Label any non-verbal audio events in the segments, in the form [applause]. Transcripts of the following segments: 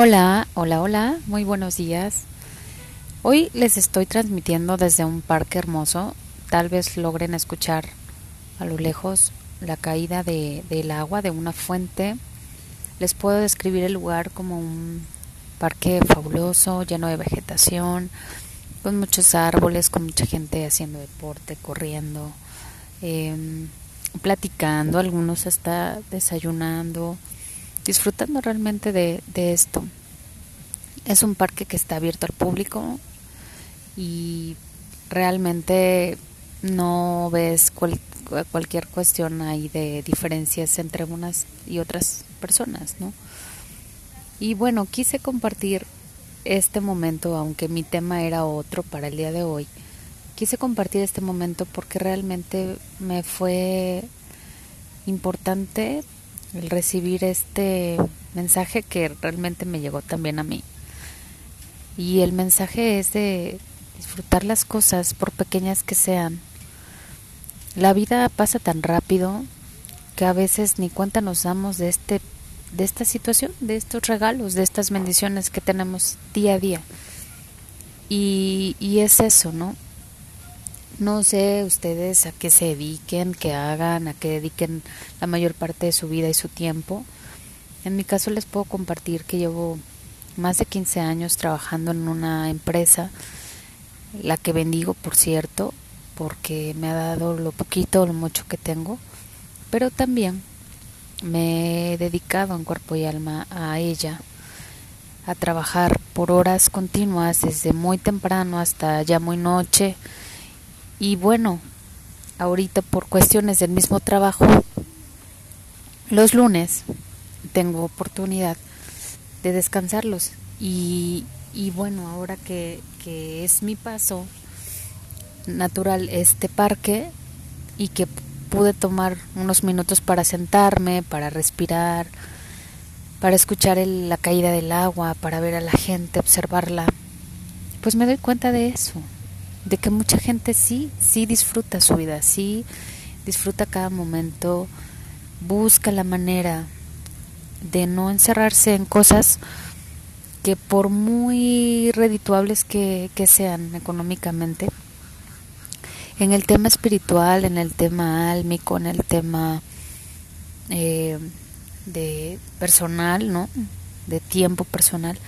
Hola, hola, hola, muy buenos días. Hoy les estoy transmitiendo desde un parque hermoso. Tal vez logren escuchar a lo lejos la caída de, del agua de una fuente. Les puedo describir el lugar como un parque fabuloso, lleno de vegetación, con muchos árboles, con mucha gente haciendo deporte, corriendo, eh, platicando, algunos hasta desayunando disfrutando realmente de, esto. Es un parque que está abierto al público y realmente no ves cualquier cuestión ahí de diferencias entre unas y otras personas, ¿no? Y bueno, quise compartir este momento, aunque mi tema era otro para el día de hoy. Quise compartir este momento porque realmente me fue importante el recibir este mensaje que realmente me llegó también a mí. Y el mensaje es de disfrutar las cosas por pequeñas que sean. La vida pasa tan rápido que a veces ni cuenta nos damos de este de esta situación, de estos regalos, de estas bendiciones que tenemos día a día. Y, y es eso, ¿no? No sé ustedes a qué se dediquen, qué hagan, a qué dediquen la mayor parte de su vida y su tiempo. En mi caso les puedo compartir que llevo más de 15 años trabajando en una empresa, la que bendigo, por cierto, porque me ha dado lo poquito o lo mucho que tengo, pero también me he dedicado en cuerpo y alma a ella, a trabajar por horas continuas desde muy temprano hasta ya muy noche y bueno, ahorita por cuestiones del mismo trabajo, los lunes tengo oportunidad de descansarlos. Y, y bueno, ahora que, que es mi paso natural este parque y que pude tomar unos minutos para sentarme, para respirar, para escuchar la caída del agua, para ver a la gente, observarla, pues me doy cuenta de eso, de que mucha gente sí, sí disfruta su vida, sí disfruta cada momento, busca la manera de no encerrarse en cosas que por muy redituables que, que sean económicamente, en el tema espiritual, en el tema álmico, en el tema eh, de personal, ¿no? De tiempo personal,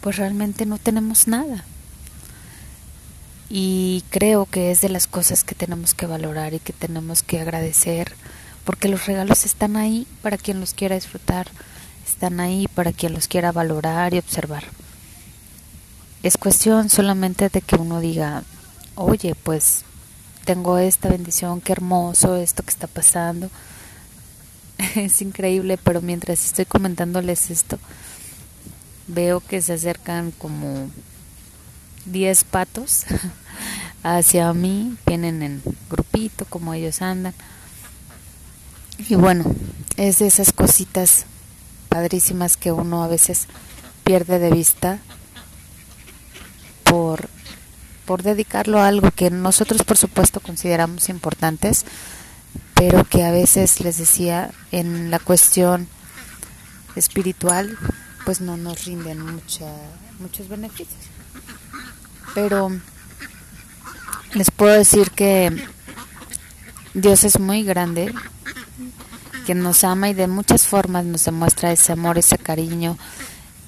pues realmente no tenemos nada. Y creo que es de las cosas que tenemos que valorar y que tenemos que agradecer, porque los regalos están ahí para quien los quiera disfrutar, están ahí para quien los quiera valorar y observar. Es cuestión solamente de que uno diga, oye, pues tengo esta bendición, qué hermoso esto que está pasando. [laughs] es increíble, pero mientras estoy comentándoles esto, veo que se acercan como 10 patos [laughs] hacia mí, vienen en grupito como ellos andan. Y bueno, es de esas cositas padrísimas que uno a veces pierde de vista por, por dedicarlo a algo que nosotros por supuesto consideramos importantes, pero que a veces les decía en la cuestión espiritual pues no nos rinden mucha, muchos beneficios pero les puedo decir que Dios es muy grande, que nos ama y de muchas formas nos demuestra ese amor, ese cariño,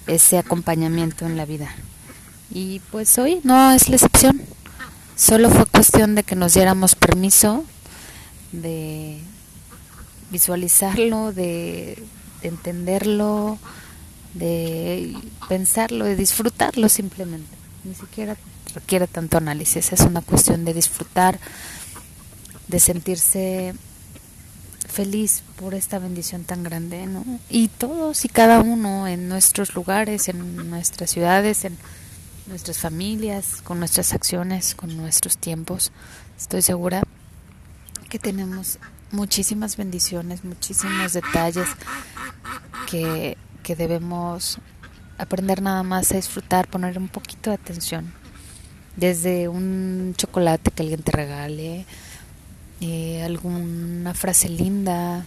ese acompañamiento en la vida. Y pues hoy no es la excepción. Solo fue cuestión de que nos diéramos permiso de visualizarlo, de, de entenderlo, de pensarlo, de disfrutarlo simplemente. Ni siquiera requiere tanto análisis, es una cuestión de disfrutar, de sentirse feliz por esta bendición tan grande, ¿no? Y todos y cada uno en nuestros lugares, en nuestras ciudades, en nuestras familias, con nuestras acciones, con nuestros tiempos, estoy segura que tenemos muchísimas bendiciones, muchísimos detalles que, que debemos aprender nada más a disfrutar, poner un poquito de atención desde un chocolate que alguien te regale, eh, alguna frase linda,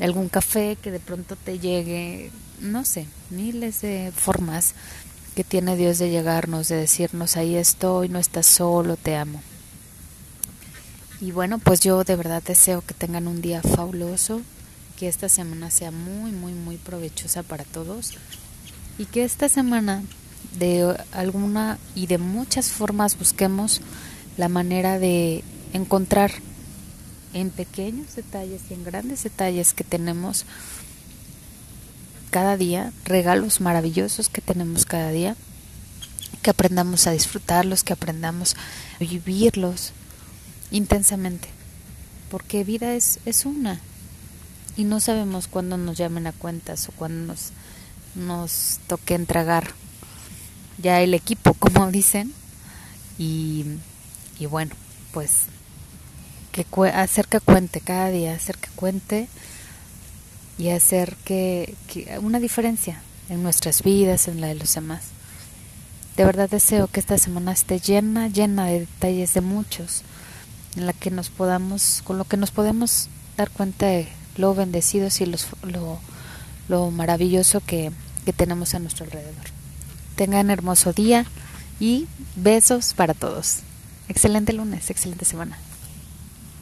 algún café que de pronto te llegue no sé, miles de formas que tiene Dios de llegarnos, de decirnos, ahí estoy, no estás solo, te amo. Y bueno, pues yo de verdad deseo que tengan un día fabuloso, que esta semana sea muy, muy, muy provechosa para todos y que esta semana de alguna y de muchas formas busquemos la manera de encontrar en pequeños detalles y en grandes detalles que tenemos cada día, regalos maravillosos que tenemos cada día, que aprendamos a disfrutarlos, que aprendamos a vivirlos intensamente, porque vida es, es una y no sabemos cuándo nos llamen a cuentas o cuándo nos, nos toque entregar ya el equipo, como dicen, y, y bueno, pues que hacer que cuente cada día, hacer que cuente y hacer que, que, una diferencia en nuestras vidas, en la de los demás. De verdad deseo que esta semana esté llena, llena de detalles de muchos, en la que nos podamos, con lo que nos podemos dar cuenta de lo bendecidos y los, lo, lo maravilloso que, que tenemos a nuestro alrededor. Tengan hermoso día y besos para todos. Excelente lunes, excelente semana.